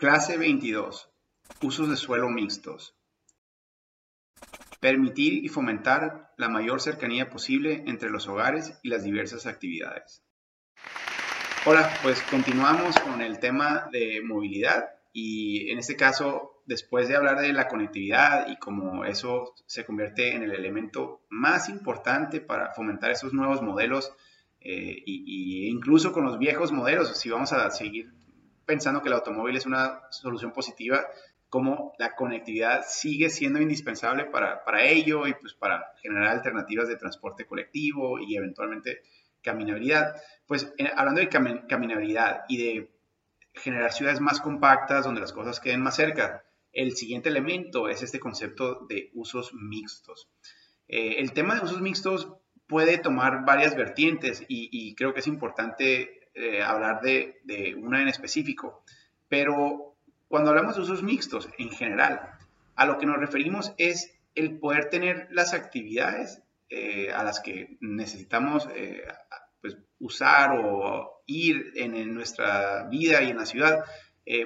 Clase 22. Usos de suelo mixtos. Permitir y fomentar la mayor cercanía posible entre los hogares y las diversas actividades. Hola, pues continuamos con el tema de movilidad y en este caso, después de hablar de la conectividad y cómo eso se convierte en el elemento más importante para fomentar esos nuevos modelos e incluso con los viejos modelos, si vamos a seguir pensando que el automóvil es una solución positiva, como la conectividad sigue siendo indispensable para, para ello y pues para generar alternativas de transporte colectivo y eventualmente caminabilidad. Pues hablando de caminabilidad y de generar ciudades más compactas donde las cosas queden más cerca, el siguiente elemento es este concepto de usos mixtos. Eh, el tema de usos mixtos puede tomar varias vertientes y creo que es importante eh, hablar de, una en específico, pero cuando hablamos de usos mixtos en general, a lo que nos referimos es el poder tener las actividades eh, a las que necesitamos eh, pues, usar o ir en, nuestra vida y en la ciudad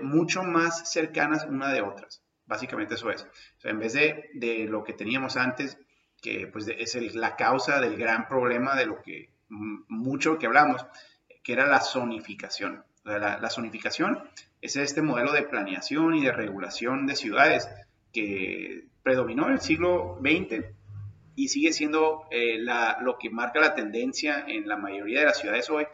mucho más cercanas una de otras. Básicamente eso es. en vez de, de, lo que teníamos antes, que pues es la causa del gran problema de lo que mucho que hablamos, que era la zonificación. La, zonificación es este modelo de planeación y de regulación de ciudades que predominó en el siglo XX y sigue siendo eh, lo que marca la tendencia en la mayoría de las ciudades hoy,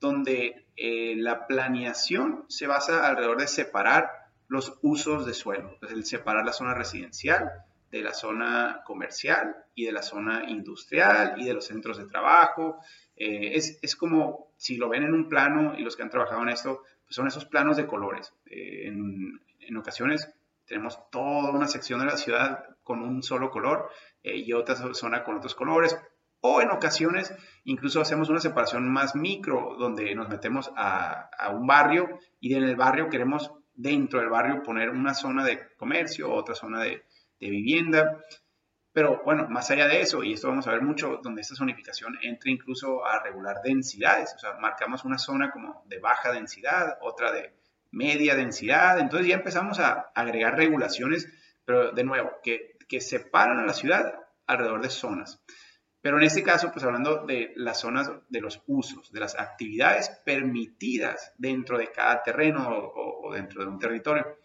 donde eh, la planeación se basa alrededor de separar los usos de suelo, es el separar la zona residencial de la zona comercial y de la zona industrial y de los centros de trabajo. Eh, es como si lo ven en un plano y los que han trabajado en esto, pues son esos planos de colores. Eh, en, ocasiones tenemos toda una sección de la ciudad con un solo color eh, y otra zona con otros colores. O en ocasiones incluso hacemos una separación más micro donde nos metemos a, a un barrio y en el barrio queremos dentro del barrio poner una zona de comercio, otra zona de, de vivienda. Pero bueno, más allá de eso, y esto vamos a ver mucho, donde esta zonificación entra incluso a regular densidades, o sea, marcamos una zona como de baja densidad, otra de media densidad, entonces ya empezamos a agregar regulaciones, pero de nuevo, que, que separan a la ciudad alrededor de zonas. Pero en este caso, pues hablando de las zonas de los usos, de las actividades permitidas dentro de cada terreno o, dentro de un territorio.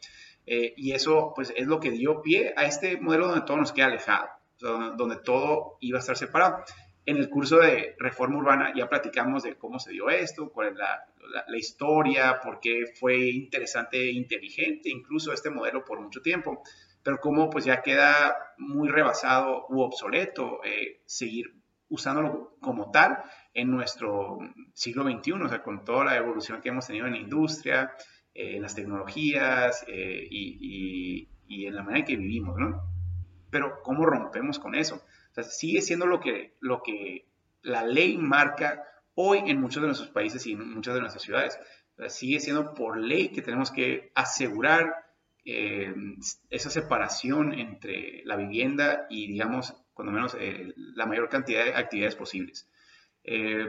Eh, y eso, pues, es lo que dio pie a este modelo donde todo nos queda alejado donde todo iba a estar separado. En el curso de reforma urbana ya platicamos de cómo se dio esto, cuál es la, historia, por qué fue interesante e inteligente incluso este modelo por mucho tiempo, pero cómo pues ya queda muy rebasado u obsoleto eh, seguir usándolo como tal en nuestro siglo XXI, o sea, con toda la evolución que hemos tenido en la industria, eh, en las tecnologías eh, y, y en la manera en que vivimos, ¿no? Pero ¿cómo rompemos con eso? O sea, sigue siendo lo que, lo que la ley marca hoy en muchos de nuestros países y en muchas de nuestras ciudades. Sigue siendo por ley que tenemos que asegurar eh, esa separación entre la vivienda y, digamos, cuando menos, eh, la mayor cantidad de actividades posibles. Eh,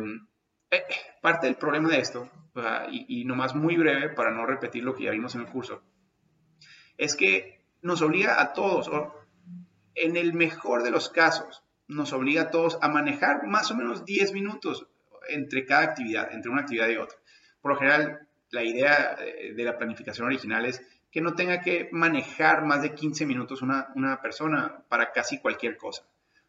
parte del problema de esto, y, y nomás muy breve para no repetir lo que ya vimos en el curso, es que nos obliga a todos, en el mejor de los casos, nos obliga a todos a manejar más o menos 10 minutos entre cada actividad, entre una actividad y otra. Por lo general, la idea eh, de la planificación original es que no tenga que manejar más de 15 minutos una, persona para casi cualquier cosa.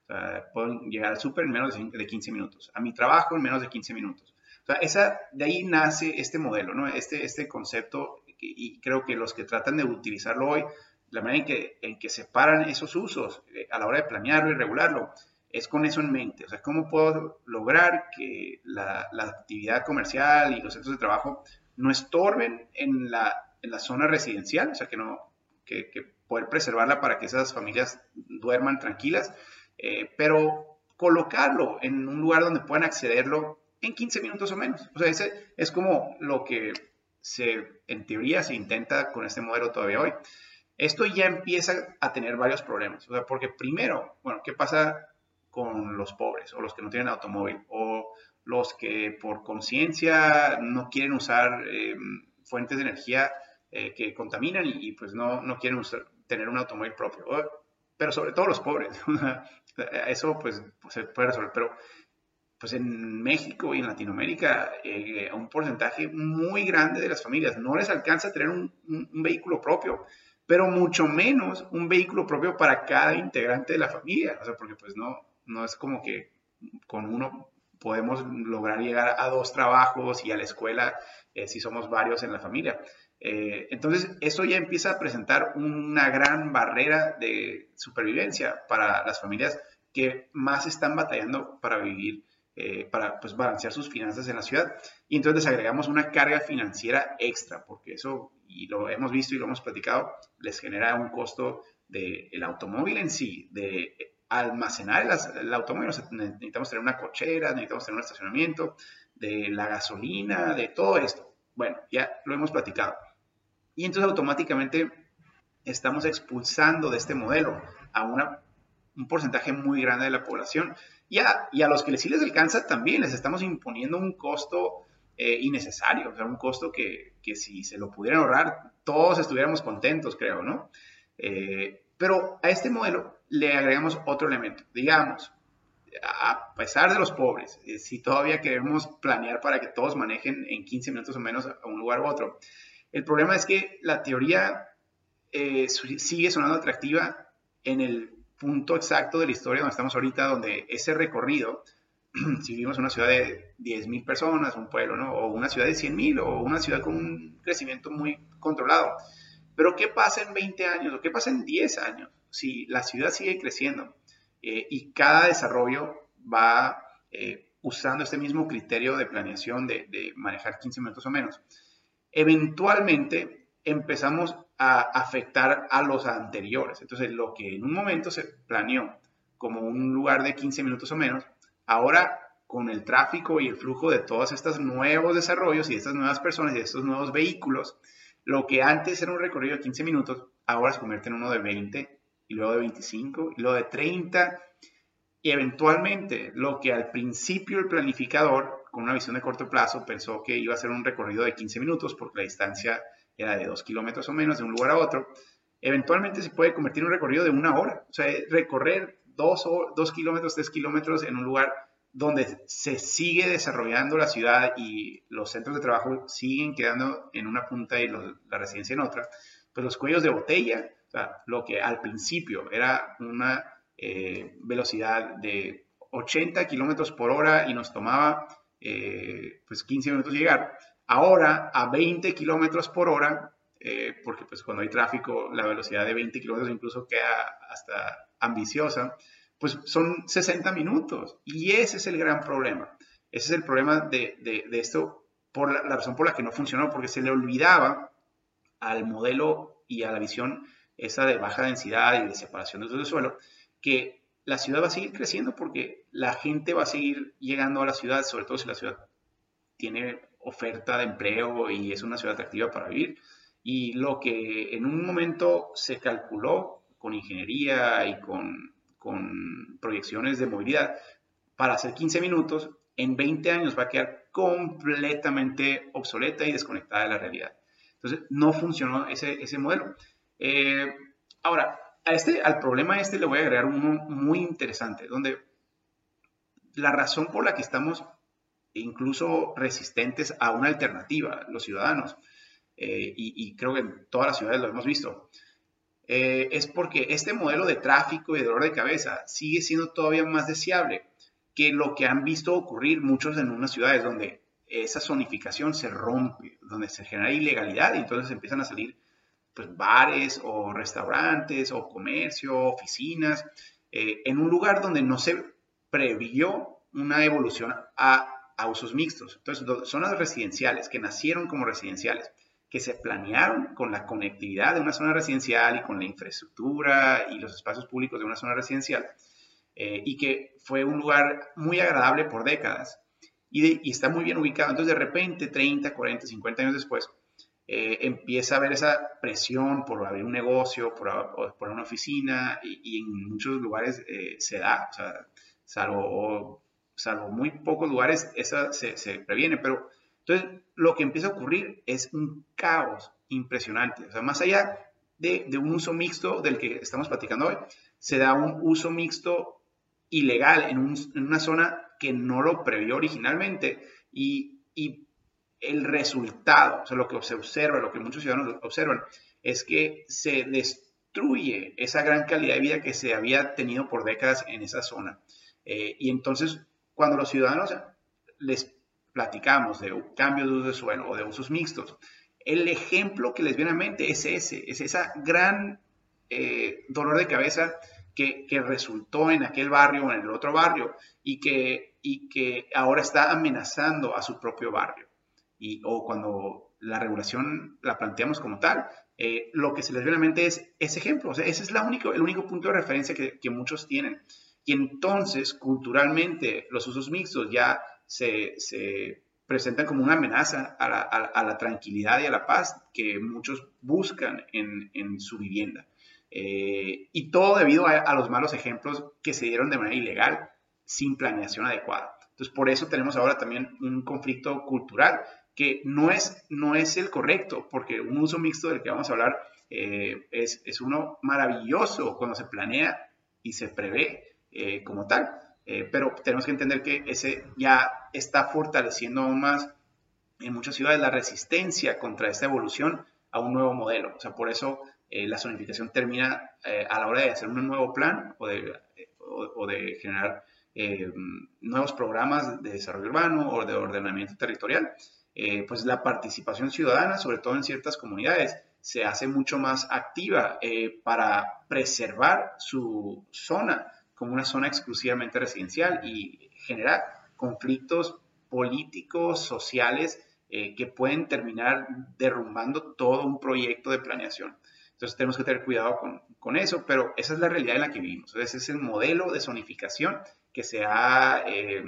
O sea, pueden llegar al súper en menos de 15 minutos, a mi trabajo en menos de 15 minutos. O sea, esa, de ahí nace este modelo, ¿no? este, este concepto, y creo que los que tratan de utilizarlo hoy la manera en que, en que separan esos usos eh, a la hora de planearlo y regularlo es con eso en mente. O sea, ¿cómo puedo lograr que la, actividad comercial y los centros de trabajo no estorben en la, en la zona residencial? O sea, que, no, que, poder preservarla para que esas familias duerman tranquilas, eh, pero colocarlo en un lugar donde puedan accederlo en 15 minutos o menos. O sea, ese es como lo que se, en teoría se intenta con este modelo todavía hoy. Esto ya empieza a tener varios problemas, o sea, porque primero, bueno, ¿qué pasa con los pobres o los que no tienen automóvil o los que por conciencia no quieren usar em, fuentes de energía eh, que contaminan y, pues no, no quieren tener un automóvil propio. Pero sobre todo los pobres. Eso pues, se puede resolver. Pero pues en México y en Latinoamérica eh, un porcentaje muy grande de las familias no les alcanza tener un, vehículo propio, pero mucho menos un vehículo propio para cada integrante de la familia, o sea, porque pues no, no es como que con uno podemos lograr llegar a dos trabajos y a la escuela eh, si somos varios en la familia. Eh, entonces, eso ya empieza a presentar una gran barrera de supervivencia para las familias que más están batallando para vivir eh, para pues, balancear sus finanzas en la ciudad. Y entonces agregamos una carga financiera extra, porque eso, y lo hemos visto y lo hemos platicado, les genera un costo del el automóvil en sí, de almacenar el, automóvil. necesitamos tener una cochera, necesitamos tener un estacionamiento, de la gasolina, de todo esto. Bueno, ya lo hemos platicado. Y entonces automáticamente estamos expulsando de este modelo a una, un porcentaje muy grande de la población y a, los que sí les alcanza también les estamos imponiendo un costo eh, innecesario, o sea, un costo que, si se lo pudieran ahorrar, todos estuviéramos contentos, creo, ¿no? Eh, pero a este modelo le agregamos otro elemento. Digamos, a pesar de los pobres, eh, si todavía queremos planear para que todos manejen en 15 minutos o menos a un lugar u otro, el problema es que la teoría sigue sonando atractiva en el punto exacto de la historia donde estamos ahorita, donde ese recorrido, si vivimos una ciudad de 10.000 personas, un pueblo, ¿no? O una ciudad de 100.000 o una ciudad con un crecimiento muy controlado. Pero ¿qué pasa en 20 años o qué pasa en 10 años si la ciudad sigue creciendo eh, y cada desarrollo va eh, usando este mismo criterio de planeación de, de manejar 15 minutos o menos? Eventualmente empezamos a afectar a los anteriores. Entonces, lo que en un momento se planeó como un lugar de 15 minutos o menos, ahora con el tráfico y el flujo de todos estos nuevos desarrollos y de estas nuevas personas y de estos nuevos vehículos, lo que antes era un recorrido de 15 minutos, ahora se convierte en uno de 20 y luego de 25 y luego de 30 y eventualmente lo que al principio el planificador con una visión de corto plazo pensó que iba a ser un recorrido de 15 minutos porque la distancia era de dos kilómetros o menos de un lugar a otro, eventualmente se puede convertir en un recorrido de una hora. O sea, recorrer dos, dos kilómetros, tres kilómetros en un lugar donde se sigue desarrollando la ciudad y los centros de trabajo siguen quedando en una punta y la residencia en otra, pues los cuellos de botella, o sea, lo que al principio era una eh, velocidad de 80 kilómetros por hora y nos tomaba eh, pues 15 minutos llegar, Ahora a 20 kilómetros por hora, eh, porque pues cuando hay tráfico la velocidad de 20 kilómetros incluso queda hasta ambiciosa, pues son 60 minutos. Y ese es el gran problema. Ese es el problema de, de, esto, por la, razón por la que no funcionó, porque se le olvidaba al modelo y a la visión esa de baja densidad y de separación del suelo, que la ciudad va a seguir creciendo porque la gente va a seguir llegando a la ciudad, sobre todo si la ciudad tiene oferta de empleo y es una ciudad atractiva para vivir. Y lo que en un momento se calculó con ingeniería y con, con proyecciones de movilidad para hacer 15 minutos, en 20 años va a quedar completamente obsoleta y desconectada de la realidad. Entonces, no funcionó ese, ese modelo. Eh, ahora, a este, al problema este le voy a agregar uno muy interesante, donde la razón por la que estamos incluso resistentes a una alternativa, los ciudadanos, eh, y, creo que en todas las ciudades lo hemos visto, eh, es porque este modelo de tráfico y de dolor de cabeza sigue siendo todavía más deseable que lo que han visto ocurrir muchos en unas ciudades donde esa zonificación se rompe, donde se genera ilegalidad y entonces empiezan a salir pues, bares o restaurantes o comercio, oficinas, eh, en un lugar donde no se previó una evolución a a usos mixtos. Entonces, zonas residenciales que nacieron como residenciales, que se planearon con la conectividad de una zona residencial y con la infraestructura y los espacios públicos de una zona residencial, eh, y que fue un lugar muy agradable por décadas y, está muy bien ubicado. Entonces, de repente, 30, 40, 50 años después, eh, empieza a haber esa presión por abrir un negocio, por, por una oficina, y, en muchos lugares eh, se da, o sea, salvo salvo muy pocos lugares, esa se, previene, pero entonces lo que empieza a ocurrir es un caos impresionantes. O sea, más allá de, un uso mixto del que estamos platicando hoy, se da un uso mixto ilegal en, una zona que no lo previó originalmente y, y, el resultado, o sea, lo que se observa, lo que muchos ciudadanos observan, es que se destruye esa gran calidad de vida que se había tenido por décadas en esa zona. Eh, y entonces, cuando los ciudadanos les platicamos de cambios de uso de suelo o de usos mixtos, el ejemplo que les viene a mente es ese, es esa gran eh, dolor de cabeza que, resultó en aquel barrio o en el otro barrio y que, y que ahora está amenazando a su propio barrio. Y, o cuando la regulación la planteamos como tal, eh, lo que se les viene a mente es ese ejemplo. O sea, ese es la único, el único punto de referencia que, que muchos tienen. Y entonces, culturalmente, los usos mixtos ya se, presentan como una amenaza a la, tranquilidad y a la paz que muchos buscan en, su vivienda. Eh, y todo debido a, los malos ejemplos que se dieron de manera ilegal, sin planeación adecuada. Entonces, por eso tenemos ahora también un conflicto cultural que no es, no es el correcto, porque un uso mixto del que vamos a hablar eh, es, es, uno maravilloso cuando se planea y se prevé eh, como tal. Eh, pero tenemos que entender que ese ya está fortaleciendo aún más en muchas ciudades la resistencia contra esta evolución a un nuevo modelo. O sea, por eso eh, la zonificación termina eh, a la hora de hacer un nuevo plan o de, o, de generar nuevos programas de desarrollo urbano o de ordenamiento territorial. pues la participación ciudadana, sobre todo en ciertas comunidades, se hace mucho más activa para preservar su zona como una zona exclusivamente residencial y genera conflictos políticos, sociales, eh, que pueden terminar derrumbando todo un proyecto de planeación. Entonces tenemos que tener cuidado con, con, eso, pero esa es la realidad en la que vivimos. Ese es el modelo de zonificación que se ha, eh,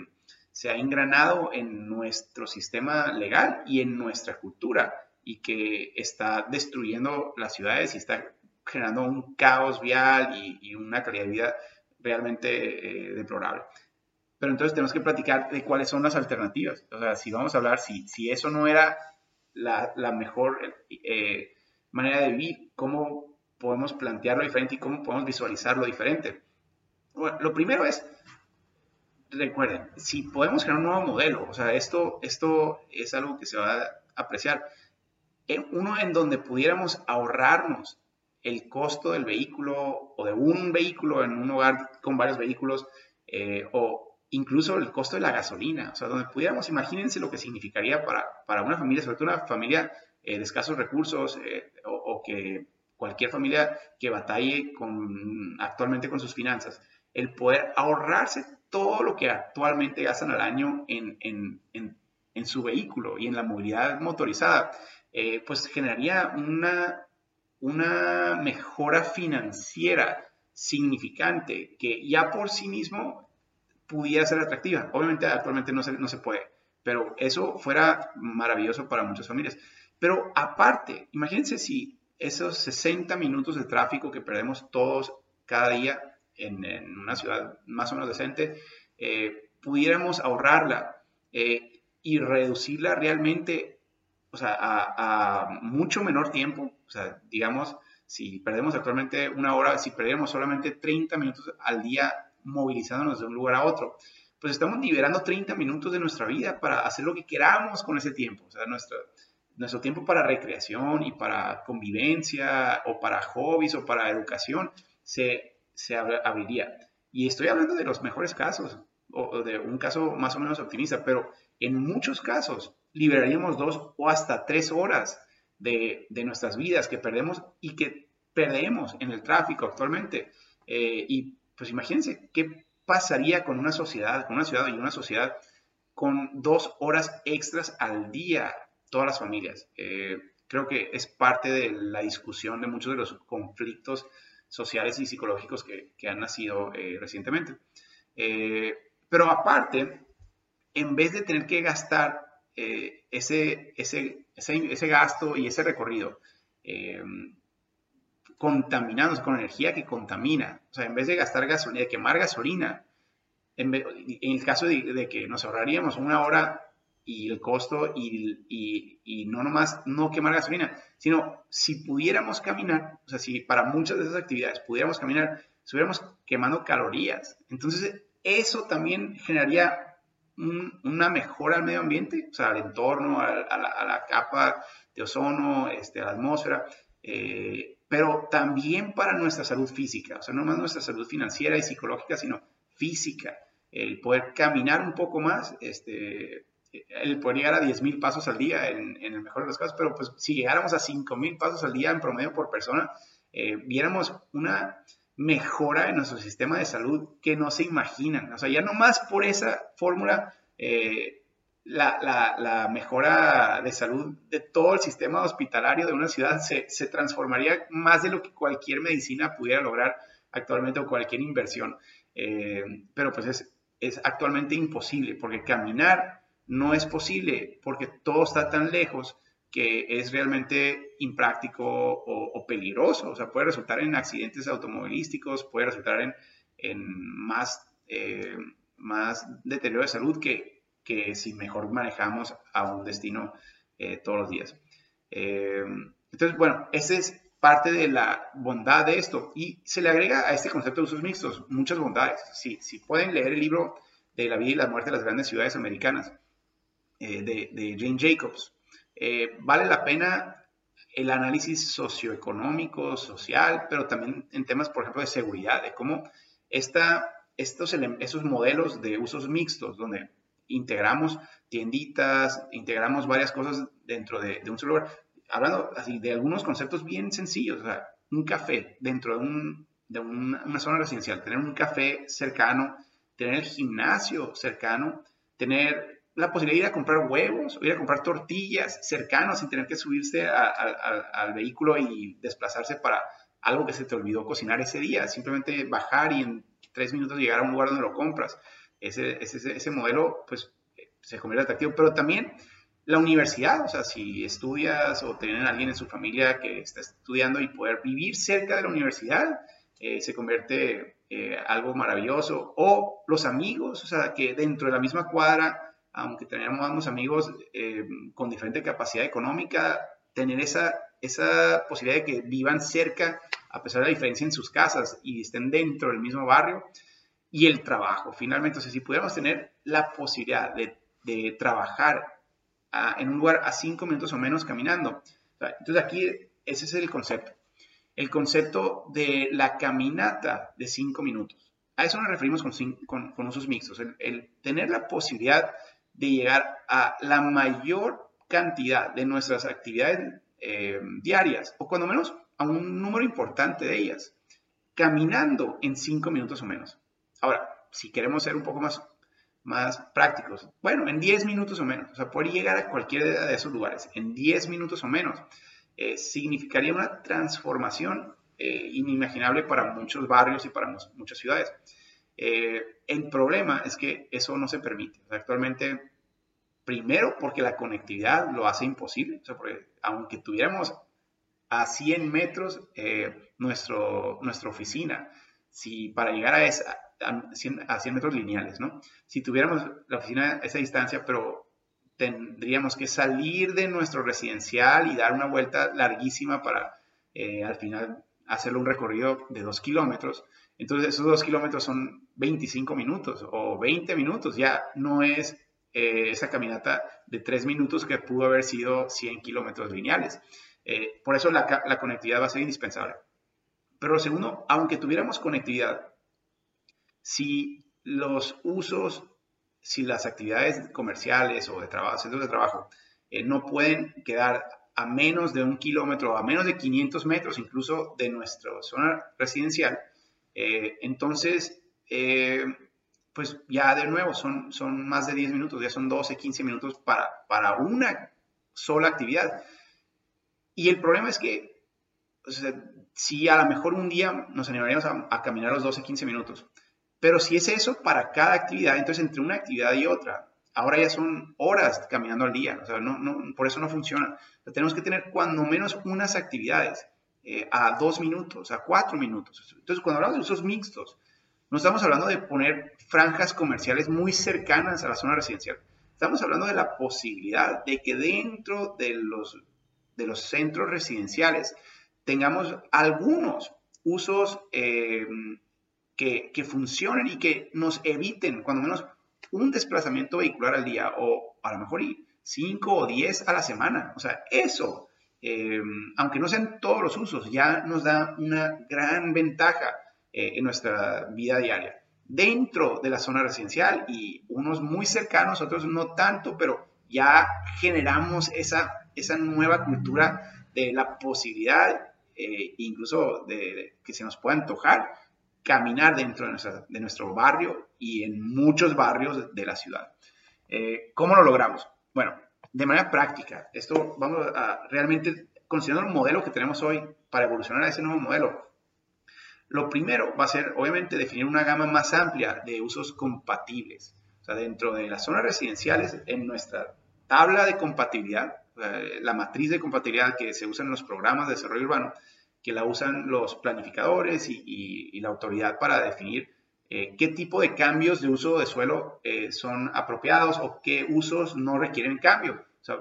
se ha engranado en nuestro sistema legal y en nuestra cultura y que está destruyendo las ciudades y está generando un caos vial y, y una calidad de vida realmente eh, deplorable. Pero entonces tenemos que platicar de cuáles son las alternativas. O sea, si vamos a hablar, si, si eso no era la, la mejor eh, manera de vivir, ¿cómo podemos plantearlo diferente y cómo podemos visualizarlo diferente? Bueno, lo primero es, recuerden, si podemos crear un nuevo modelo, o sea, esto, esto es algo que se va a apreciar, uno en donde pudiéramos ahorrarnos el costo del vehículo o de un vehículo en un hogar con varios vehículos eh, o incluso el costo de la gasolina. O sea, donde pudiéramos, imagínense lo que significaría para, para una familia, sobre todo una familia eh, de escasos recursos eh, o, que cualquier familia que batalle con, actualmente con sus finanzas, el poder ahorrarse todo lo que actualmente gastan al año en, en, en, en su vehículo y en la movilidad motorizada, pues generaría una una mejora financiera significante que ya por sí mismo pudiera ser atractiva. Obviamente actualmente no se, no se puede, pero eso fuera maravilloso para muchas familias. Pero aparte, imagínense si esos 60 minutos de tráfico que perdemos todos cada día en, una ciudad más o menos decente, eh, pudiéramos ahorrarla eh, y reducirla realmente o sea, a, mucho menor tiempo, digamos, si perdemos actualmente una hora, si perdemos solamente 30 minutos al día movilizándonos de un lugar a otro, pues estamos liberando 30 minutos de nuestra vida para hacer lo que queramos con ese tiempo, o sea, nuestro, tiempo para recreación y para convivencia o para hobbies o para educación se abriría. Y estoy hablando de los mejores casos, o de un caso más o menos optimista, pero en muchos casos liberaríamos dos o hasta tres horas de, nuestras vidas que perdemos y que perdemos en el tráfico actualmente. Eh, y pues imagínense qué pasaría con una sociedad, con una ciudad y una sociedad con dos horas extras al día, todas las familias. Eh, creo que es parte de la discusión de muchos de los conflictos sociales y psicológicos que, han nacido eh, recientemente. Pero aparte, en vez de tener que gastar eh, ese, ese, ese, gasto y ese recorrido eh, con energía que contamina. O sea, en vez de gastar gasolina, de quemar gasolina, en, el caso de, que nos ahorraríamos una hora y el costo y, y, y, no nomás no quemar gasolina, sino si pudiéramos caminar, o sea, si para muchas de esas actividades pudiéramos caminar, estuviéramos quemando calorías. Entonces, eso también generaría una mejora al medio ambiente, o sea, al entorno, a, la, capa de ozono, este, a la atmósfera, eh, pero también para nuestra salud física, o sea, no más nuestra salud financiera y psicológica, sino física. El poder caminar un poco más, este, el poder llegar a 10.000 pasos al día en, el mejor de los casos, pero pues si llegáramos a 5.000 pasos al día en promedio por persona, eh, viéramos una mejora en nuestro sistema de salud que no se imaginan. O sea, ya nomás por esa fórmula, eh, la, mejora de salud de todo el sistema hospitalario de una ciudad se, transformaría más de lo que cualquier medicina pudiera lograr actualmente o cualquier inversión. Eh, pero pues es, es actualmente imposible porque caminar no es posible porque todo está tan lejos que es realmente impráctico o, peligroso. O sea, puede resultar en accidentes automovilísticos, puede resultar en, más, eh, más deterioro de salud que, que, si mejor manejamos a un destino eh, todos los días. Eh, entonces, bueno, esa es parte de la bondad de esto. Y se le agrega a este concepto de usos mixtos muchas bondades. Si, si pueden leer el libro de la vida y la muerte de las grandes ciudades americanas, de, de Jane Jacobs, eh, vale la pena el análisis socioeconómico, social, pero también en temas, por ejemplo, de seguridad, de cómo esta, estos, esos modelos de usos mixtos, donde integramos tienditas, integramos varias cosas dentro de, un solo lugar, hablando así de algunos conceptos bien sencillos, o sea, un café dentro de, un, de una zona residencial, tener un café cercano, tener el gimnasio cercano, tener la posibilidad de ir a comprar huevos o ir a comprar tortillas cercanos sin tener que subirse al vehículo y desplazarse para algo que se te olvidó cocinar ese día. Simplemente bajar y en tres minutos llegar a un lugar donde lo compras. Ese, ese, ese modelo, pues, se convierte atractivo. Pero también la universidad, o sea, si estudias o tienen alguien en su familia que está estudiando y poder vivir cerca de la universidad, eh, se convierte eh, algo maravilloso. O los amigos, o sea, que dentro de la misma cuadra aunque tenemos amigos eh, con diferente capacidad económica, tener esa, esa posibilidad de que vivan cerca, a pesar de la diferencia en sus casas y estén dentro del mismo barrio, y el trabajo, finalmente, o si pudiéramos tener la posibilidad de, trabajar en un lugar a cinco minutos o menos caminando. Entonces aquí ese es el concepto. El concepto de la caminata de cinco minutos. A eso nos referimos con, con, con usos mixtos. El, tener la posibilidad de llegar a la mayor cantidad de nuestras actividades eh, diarias, o cuando menos a un número importante de ellas, caminando en cinco minutos o menos. Ahora, si queremos ser un poco más, más prácticos, bueno, en 10 minutos o menos, o sea, poder llegar a cualquiera de esos lugares en 10 minutos o menos, eh, significaría una transformación eh, inimaginable para muchos barrios y para muchas ciudades. Eh, el problema es que eso no se permite. actualmente, primero porque la conectividad lo hace imposible. aunque tuviéramos a 100 metros eh, nuestra oficina, si para llegar a, esa, a 100, metros lineales, ¿no? Si tuviéramos la oficina a esa distancia, pero tendríamos que salir de nuestro residencial y dar una vuelta larguísima para eh, al final hacerle un recorrido de dos kilómetros. Entonces esos dos kilómetros son 25 minutos o 20 minutos, ya no es eh, esa caminata de tres minutos que pudo haber sido 100 kilómetros lineales. Eh, por eso la, la, conectividad va a ser indispensable. Pero segundo, aunque tuviéramos conectividad, si los usos, si las actividades comerciales o de trabajo, centros de trabajo, eh, no pueden quedar a menos de un kilómetro, a menos de 500 metros incluso de nuestra zona residencial, eh, entonces, eh, pues ya de nuevo son, son más de 10 minutos, ya son 12, 15 minutos para, para una sola actividad. Y el problema es que si a lo mejor un día nos animaríamos a, caminar los 12, 15 minutos, pero si es eso para cada actividad, entonces entre una actividad y otra, ahora ya son horas caminando al día, o sea, no, no, por eso no funciona. tenemos que tener cuando menos unas actividades eh, a dos minutos, a cuatro minutos. Entonces, cuando hablamos de usos mixtos, no estamos hablando de poner franjas comerciales muy cercanas a la zona residencial. Estamos hablando de la posibilidad de que dentro de los, de los centros residenciales tengamos algunos usos eh, que, que, funcionen y que nos eviten, cuando menos, un desplazamiento vehicular al día o a lo mejor 5 o 10 a la semana. O sea, eso, eh, aunque no sean todos los usos, ya nos da una gran ventaja eh, en nuestra vida diaria. Dentro de la zona residencial y unos muy cercanos, otros no tanto, pero ya generamos esa, esa nueva cultura de la posibilidad, eh, incluso de, que se nos pueda antojar, caminar dentro de, de, nuestro barrio y en muchos barrios de la ciudad. ¿Cómo lo logramos? Bueno, de manera práctica, esto vamos a realmente considerando el modelo que tenemos hoy para evolucionar a ese nuevo modelo. Lo primero va a ser, obviamente, definir una gama más amplia de usos compatibles. O sea, dentro de las zonas residenciales, en nuestra tabla de compatibilidad, la matriz de compatibilidad que se usa en los programas de desarrollo urbano, que la usan los planificadores y la autoridad para definir eh, qué tipo de cambios de uso de suelo eh, son apropiados o qué usos no requieren cambio. O sea,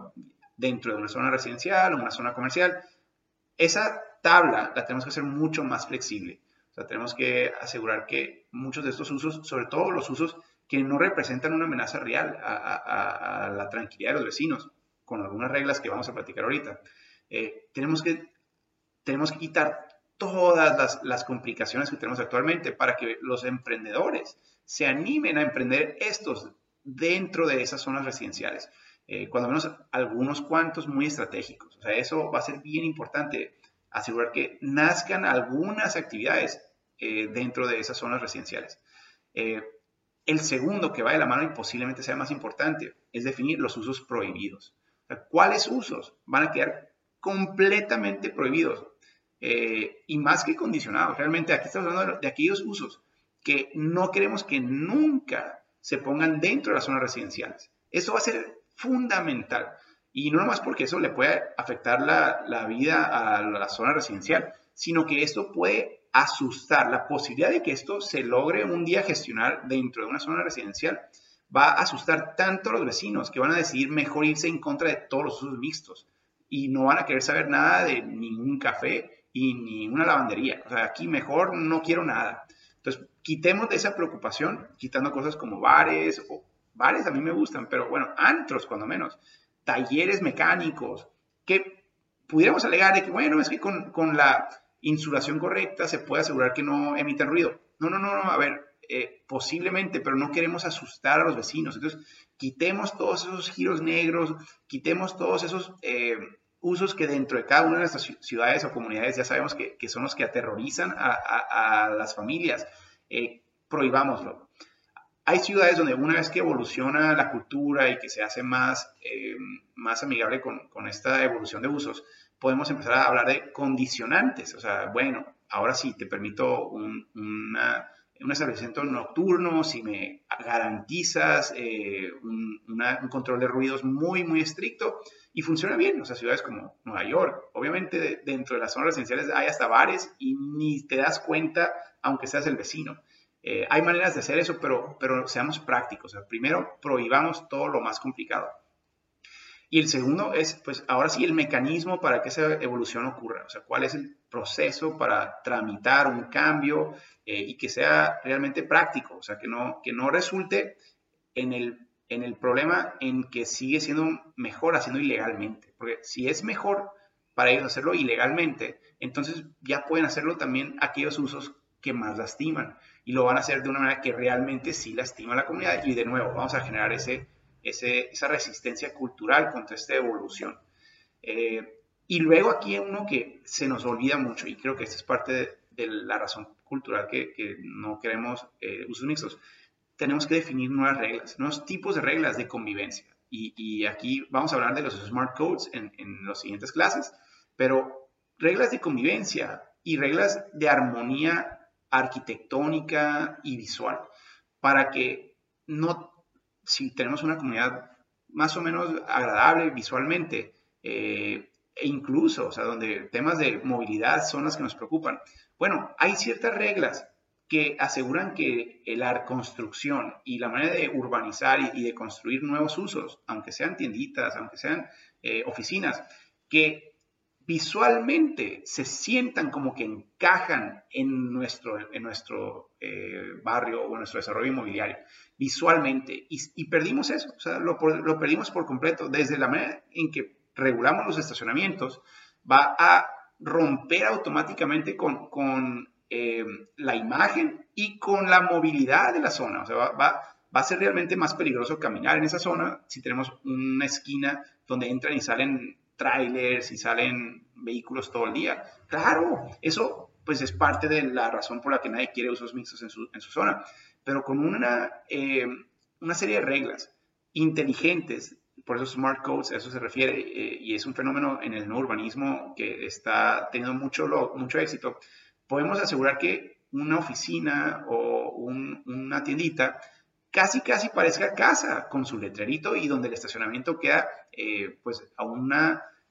dentro de una zona residencial o una zona comercial. Esa tabla la tenemos que hacer mucho más flexible. O sea, tenemos que asegurar que muchos de estos usos, sobre todo los usos que no representan una amenaza real a, la tranquilidad de los vecinos, con algunas reglas que vamos a platicar ahorita, eh, tenemos, que, tenemos que quitar todas las, complicaciones que tenemos actualmente para que los emprendedores se animen a emprender estos dentro de esas zonas residenciales. Eh, cuando menos algunos cuantos muy estratégicos. O sea, eso va a ser bien importante, asegurar que nazcan algunas actividades eh, dentro de esas zonas residenciales. Eh, el segundo que va de la mano y posiblemente sea más importante es definir los usos prohibidos. ¿Cuáles usos van a quedar completamente prohibidos? Eh, y más que condicionados. Realmente aquí estamos hablando de, aquellos usos que no queremos que nunca se pongan dentro de las zonas residenciales. Eso va a ser fundamental. Y no nomás porque eso le puede afectar la, la, vida a la zona residencial, sino que esto puede asustar. La posibilidad de que esto se logre un día gestionar dentro de una zona residencial va a asustar tanto a los vecinos que van a decidir mejor irse en contra de todos los usos mixtos y no van a querer saber nada de ningún café y ni una lavandería. O sea, aquí mejor no quiero nada. Entonces, quitemos de esa preocupación, quitando cosas como bares, o bares a mí me gustan, pero bueno, antros cuando menos, talleres mecánicos, que pudiéramos alegar de que, bueno, es que con, la insulación correcta se puede asegurar que no emiten ruido. No, no, no, no, a ver, eh, posiblemente, pero no queremos asustar a los vecinos. Entonces, quitemos todos esos giros negros, quitemos todos esos eh, usos que dentro de cada una de nuestras ciudades o comunidades ya sabemos que, son los que aterrorizan a, las familias. Eh, prohibámoslo. Hay ciudades donde una vez que evoluciona la cultura y que se hace más, eh, más amigable con, con, esta evolución de usos, podemos empezar a hablar de condicionantes. O sea, bueno, ahora sí te permito un, un establecimiento nocturno, si me garantizas eh, un, un, control de ruidos muy, muy estricto, y funciona bien. O sea, ciudades como Nueva York, obviamente dentro de las zonas residenciales hay hasta bares y ni te das cuenta, aunque seas el vecino. Eh, hay maneras de hacer eso, pero, pero seamos prácticos. O sea, primero, prohibamos todo lo más complicado. Y el segundo es, pues, ahora sí, el mecanismo para que esa evolución ocurra. O sea, cuál es el proceso para tramitar un cambio eh, y que sea realmente práctico. O sea, que no, que no resulte en el en el problema en que sigue siendo mejor haciendo ilegalmente. Porque si es mejor para ellos hacerlo ilegalmente, entonces ya pueden hacerlo también aquellos usos que más lastiman y lo van a hacer de una manera que realmente sí lastima a la comunidad y de nuevo vamos a generar ese, esa resistencia cultural contra esta evolución. Eh, y luego aquí hay uno que se nos olvida mucho y creo que esta es parte de, la razón cultural que, no queremos eh, usos mixtos tenemos que definir nuevas reglas, nuevos tipos de reglas de convivencia. Y, aquí vamos a hablar de los smart codes en, en las siguientes clases, pero reglas de convivencia y reglas de armonía arquitectónica y visual, para que no, si tenemos una comunidad más o menos agradable visualmente, eh, e incluso, o sea, donde temas de movilidad son las que nos preocupan. Bueno, hay ciertas reglas que aseguran que la construcción y la manera de urbanizar y, de construir nuevos usos, aunque sean tienditas, aunque sean eh, oficinas, que visualmente se sientan como que encajan en nuestro, en nuestro eh, barrio o en nuestro desarrollo inmobiliario, visualmente. Y, perdimos eso, o sea, lo, lo, perdimos por completo. Desde la manera en que regulamos los estacionamientos, va a romper automáticamente con, con eh, la imagen y con la movilidad de la zona. O sea, va, va, va, a ser realmente más peligroso caminar en esa zona si tenemos una esquina donde entran y salen trailers y salen vehículos todo el día. Claro, eso pues es parte de la razón por la que nadie quiere usos mixtos en su, en su zona, pero con una, eh, una serie de reglas inteligentes, por eso smart codes, a eso se refiere, eh, y es un fenómeno en el no urbanismo que está teniendo mucho, mucho éxito, podemos asegurar que una oficina o una tiendita casi, casi parezca casa con su letrerito y donde el estacionamiento queda eh, pues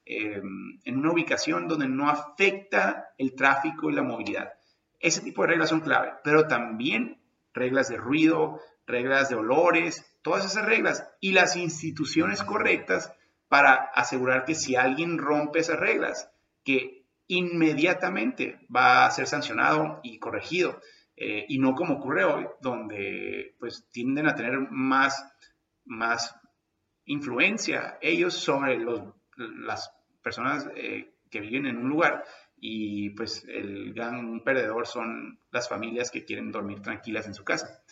em, en una ubicación donde no afecta el tráfico y la movilidad. Ese tipo de reglas son clave, pero también reglas de ruido, reglas de olores, todas esas reglas y las instituciones correctas para asegurar que si alguien rompe esas reglas, que inmediatamente va a ser sancionado y corregido. Eh, y no como ocurre hoy, donde pues tienden a tener más, más influencia ellos sobre los, las personas eh, que viven en un lugar y pues el gran perdedor son las familias que quieren dormir tranquilas en su casa.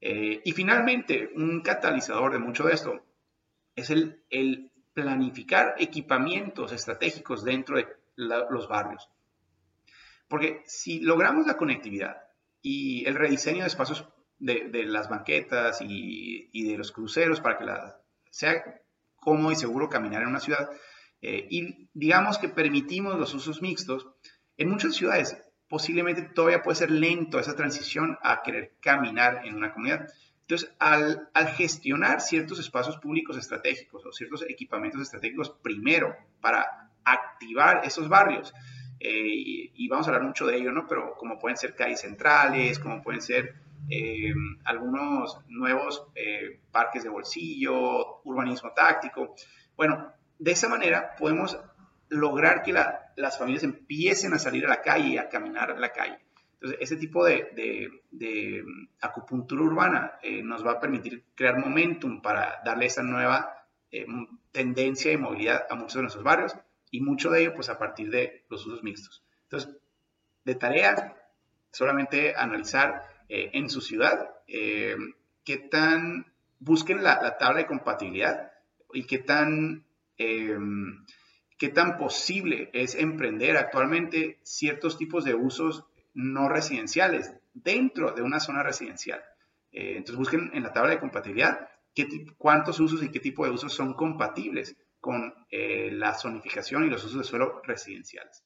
Eh, y finalmente, un catalizador de mucho de esto es el, el planificar equipamientos estratégicos dentro de los barrios. Porque si logramos la conectividad y el rediseño de espacios de, las banquetas y, de los cruceros para que la, sea cómodo y seguro caminar en una ciudad, eh, y digamos que permitimos los usos mixtos, en muchas ciudades posiblemente todavía puede ser lento esa transición a querer caminar en una comunidad. Entonces, al, gestionar ciertos espacios públicos estratégicos o ciertos equipamientos estratégicos primero para activar esos barrios, eh, y, vamos a hablar mucho de ello, ¿no? Pero como pueden ser calles centrales, como pueden ser eh, algunos nuevos eh, parques de bolsillo, urbanismo táctico. Bueno, de esa manera podemos lograr que las familias empiecen a salir a la calle a caminar a la calle. Entonces, ese tipo de, de, acupuntura urbana nos va a permitir crear momentum para darle esa nueva tendencia de movilidad a muchos de nuestros barrios y mucho de ello pues a partir de los usos mixtos. Entonces, de tarea, solamente analizar eh, en su ciudad eh, qué tan, busquen la, tabla de compatibilidad y qué tan, eh, qué tan posible es emprender actualmente ciertos tipos de usos no residenciales dentro de una zona residencial. entonces busquen en la tabla de compatibilidad qué, cuántos usos y qué tipo de usos son compatibles con eh, la zonificación y los usos de suelo residenciales.